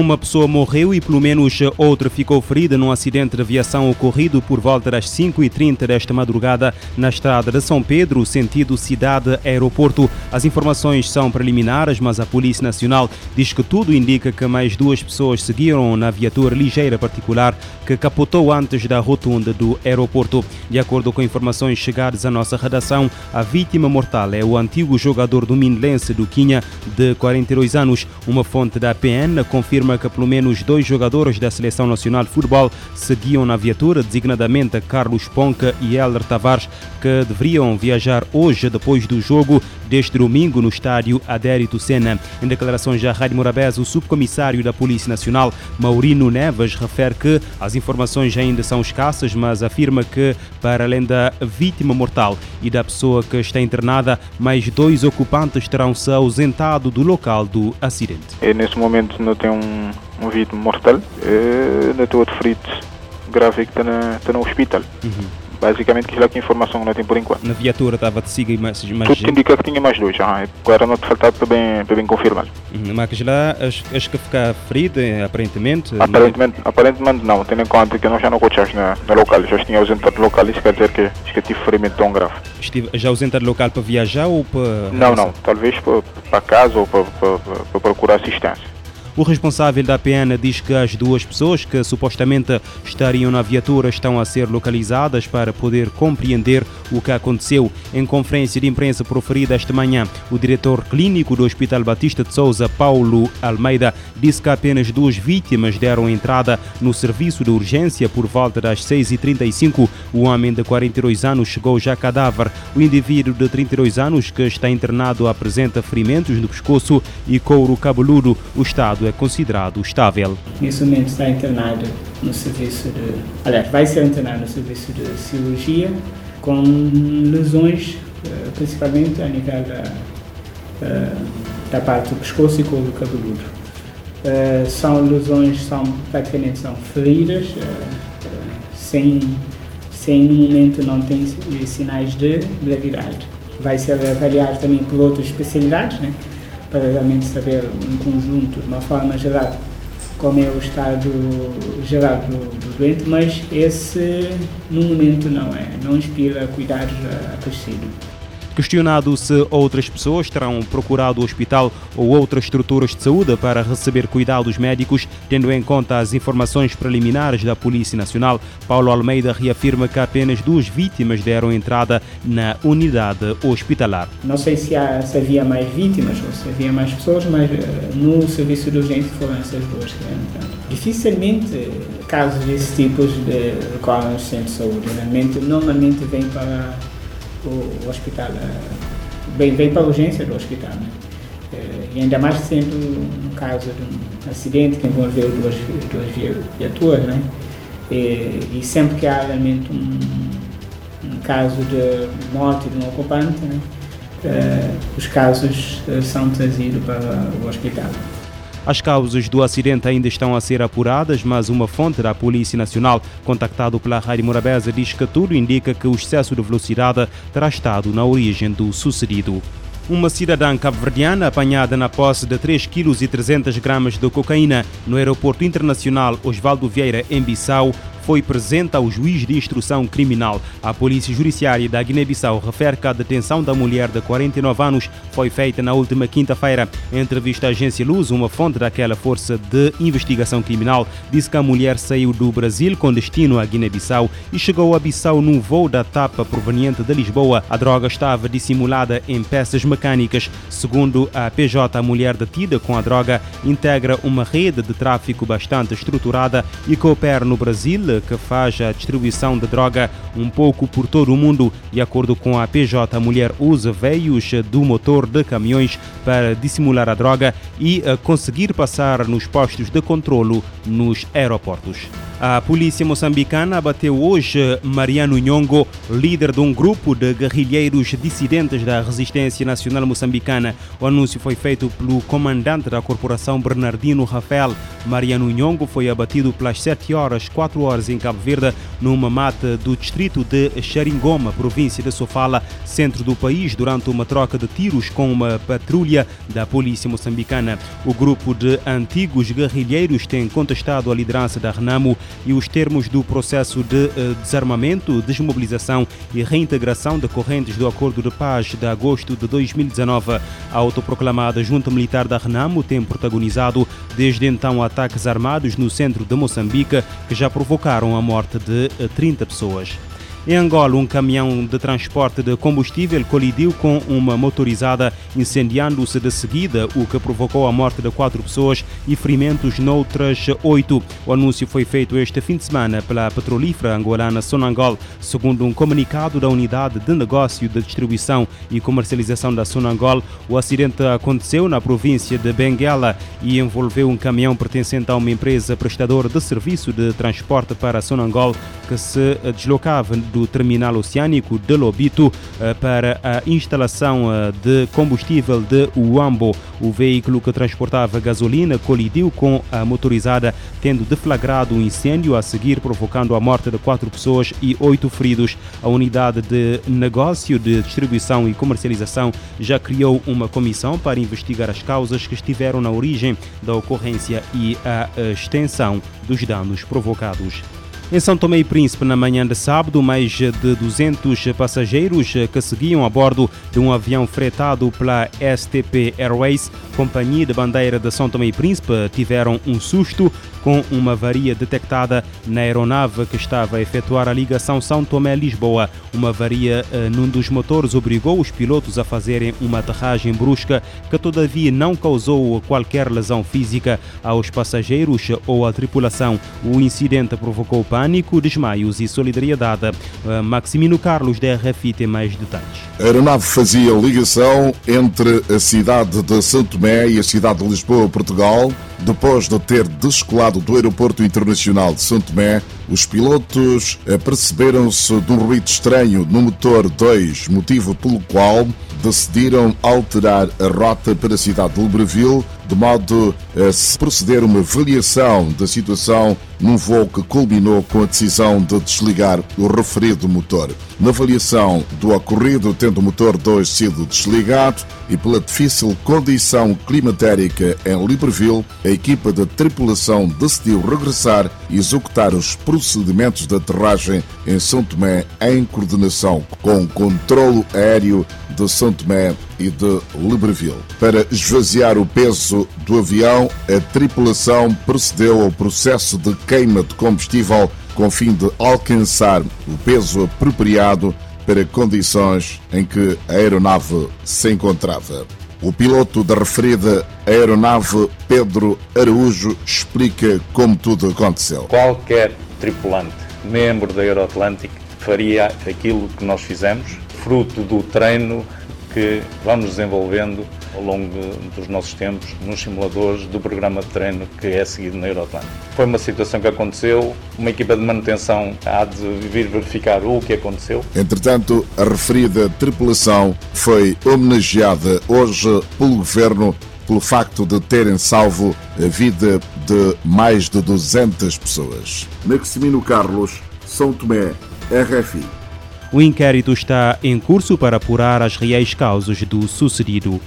Uma pessoa morreu e pelo menos outra ficou ferida num acidente de aviação ocorrido por volta das 5h30 desta madrugada na estrada de São Pedro, sentido cidade-aeroporto. As informações são preliminares, mas a Polícia Nacional diz que tudo indica que mais duas pessoas seguiram na viatura ligeira particular que capotou antes da rotunda do aeroporto. De acordo com informações chegadas à nossa redação, a vítima mortal é o antigo jogador do Minlense do Quinha, de 42 anos. Uma fonte da PN confirma que pelo menos dois jogadores da Seleção Nacional de Futebol seguiam na viatura, designadamente Carlos Ponca e Helder Tavares, que deveriam viajar hoje depois do jogo deste domingo no estádio Adérito Senna. Em declarações à Rádio Morabés, o subcomissário da Polícia Nacional, Maurino Neves, refere que as informações ainda são escassas, mas afirma que, para além da vítima mortal e da pessoa que está internada, mais dois ocupantes terão se ausentado do local do acidente. E nesse momento não tem um, um vítima mortal, ainda outro ferido grave que está, na, está no hospital. Uhum. Basicamente, que é que informação não tem por enquanto. Na viatura estava de siga mais, mais Tudo indica que tinha mais dois, ah, agora não te faltava para bem, para bem confirmar. Uhum. Mas lá, acho que ficar ferido, aparentemente? Aparentemente não, aparentemente não, tendo em conta que eu já não coachas na, na local, já tinha ausentado do local, isso quer dizer que, que tive ferimento tão grave. Estive já ausentado do local para viajar ou para... Não, não, talvez para, para casa ou para, para, para procurar assistência. O responsável da PN diz que as duas pessoas que supostamente estariam na viatura estão a ser localizadas para poder compreender o que aconteceu. Em conferência de imprensa proferida esta manhã, o diretor clínico do Hospital Batista de Souza, Paulo Almeida, disse que apenas duas vítimas deram entrada no serviço de urgência por volta das 6h35. O homem de 42 anos chegou já cadáver. O indivíduo de 32 anos que está internado apresenta ferimentos no pescoço e couro cabeludo. O estado é considerado estável. Nesse momento está internado no serviço de. Aliás, vai ser internado no serviço de cirurgia com lesões, eh, principalmente a nível da, eh, da parte do pescoço e couro cabeludo. Eh, são lesões, são praticamente são feridas, sem, sem no momento não tem sinais de gravidade. Vai ser avaliado também por outras especialidades, né? Para realmente saber em conjunto, de uma forma geral, como é o estado geral do, do doente, mas esse no momento não é, não inspira cuidados acrescidos. Questionado se outras pessoas terão procurado o hospital ou outras estruturas de saúde para receber cuidados médicos, tendo em conta as informações preliminares da Polícia Nacional, Paulo Almeida reafirma que apenas duas vítimas deram entrada na unidade hospitalar. Não sei se, há, se havia mais vítimas ou se havia mais pessoas, mas eh, no serviço de urgência foram essas duas que entraram. Dificilmente casos desse tipo de recorrem aos centros de saúde. Normalmente, normalmente vem para o, hospital, bem, bem para a urgência do hospital. Né? Eh, e ainda mais sendo um caso de um acidente que envolveu duas, duas viaturas, né? E, e, sempre que há realmente um, um, caso de morte de um ocupante, né? Uh, os casos são trazidos para o hospital. As causas do acidente ainda estão a ser apuradas, mas uma fonte da Polícia Nacional, contactado pela Rádio Morabeza, diz que tudo indica que o excesso de velocidade terá estado na origem do sucedido. Uma cidadã cabo-verdiana apanhada na posse de 3,3 kg de cocaína no aeroporto internacional Osvaldo Vieira, em Bissau, foi presente ao juiz de instrução criminal. A Polícia Judiciária da Guiné-Bissau refere que a detenção da mulher de 49 anos foi feita na última quinta-feira. Em entrevista à agência Luz, uma fonte daquela força de investigação criminal disse que a mulher saiu do Brasil com destino à Guiné-Bissau e chegou a Bissau num voo da TAP proveniente de Lisboa. A droga estava dissimulada em peças mecânicas. Segundo a PJ, a mulher detida com a droga integra uma rede de tráfico bastante estruturada e coopera no Brasil, que faz a distribuição de droga um pouco por todo o mundo. De acordo com a PJ, a mulher usa veios do motor de caminhões para dissimular a droga e eh, conseguir passar nos postos de controlo nos aeroportos. A polícia moçambicana abateu hoje Mariano Nhongo, líder de um grupo de guerrilheiros dissidentes da Resistência Nacional Moçambicana. O anúncio foi feito pelo comandante da corporação Bernardino Rafael Mariano Nhongo foi abatido pelas 7 horas, 4 horas em Cabo Verde, numa mata do distrito de Xaringoma, província de Sofala, centro do país, durante uma troca de tiros com uma patrulha da polícia moçambicana. O grupo de antigos guerrilheiros tem contestado a liderança da Renamo e os termos do processo de uh, desarmamento, desmobilização e reintegração decorrentes do Acordo de Paz de agosto de 2019. A autoproclamada Junta Militar da Renamo tem protagonizado desde então ataques armados no centro de Moçambique que já provocaram a morte de 30 pessoas. Em Angola, um caminhão de transporte de combustível colidiu com uma motorizada, incendiando-se de seguida, o que provocou a morte de quatro pessoas e ferimentos noutras oito. O anúncio foi feito este fim de semana pela petrolífera angolana Sonangol, segundo um comunicado da Unidade de Negócio de Distribuição e Comercialização da Sonangol. O acidente aconteceu na província de Benguela e envolveu um caminhão pertencente a uma empresa prestadora de serviço de transporte para Sonangol que se deslocava do terminal oceânico de Lobito eh, para a instalação eh, de combustível de Uambo. O veículo que transportava gasolina colidiu com a motorizada, tendo deflagrado um incêndio a seguir, provocando a morte de quatro pessoas e oito feridos. A unidade de negócio de distribuição e comercialização já criou uma comissão para investigar as causas que estiveram na origem da ocorrência e a extensão dos danos provocados. Em São Tomé e Príncipe, na manhã de sábado, mais de 200 passageiros que seguiam a bordo de um avião fretado pela STP Airways, companhia de bandeira de São Tomé e Príncipe, tiveram um susto com uma avaria detectada na aeronave que estava a efetuar a ligação São Tomé-Lisboa. Uma avaria uh, num dos motores obrigou os pilotos a fazerem uma aterragem brusca que, todavia, não causou qualquer lesão física aos passageiros ou à tripulação. O incidente provocou pânico, desmaios e solidariedade. Maximino Carlos, da RFI, tem mais detalhes. A aeronave fazia ligação entre a cidade de São Tomé e a cidade de Lisboa, Portugal, depois de ter descolado do Aeroporto Internacional de São Tomé, os pilotos aperceberam-se de um ruído estranho no motor 2, motivo pelo qual decidiram alterar a rota para a cidade de Libreville, de modo a se proceder uma avaliação da situação num voo que culminou com a decisão de desligar o referido motor. Na avaliação do ocorrido, tendo o motor 2 sido desligado e pela difícil condição climatérica em Libreville, a equipa da tripulação decidiu regressar e executar os procedimentos de aterragem em São Tomé em coordenação com o controlo aéreo de São Tomé e de Libreville. Para esvaziar o peso do avião, a tripulação procedeu ao processo de queima de combustível com fim de alcançar o peso apropriado para condições em que a aeronave se encontrava. O piloto da referida aeronave, Pedro Araújo, explica como tudo aconteceu. Qualquer tripulante, membro da Euroatlântica, faria aquilo que nós fizemos, fruto do treino que vamos desenvolvendo ao longo dos nossos tempos nos simuladores do programa de treino que é seguido na Euroatlântica. Foi uma situação que aconteceu, uma equipa de manutenção há de vir verificar o que aconteceu. Entretanto, a referida tripulação foi homenageada hoje pelo governo pelo facto de terem salvo a vida de mais de 200 pessoas. Maximino Carlos, São Tomé, RFI. O inquérito está em curso para apurar as reais causas do sucedido.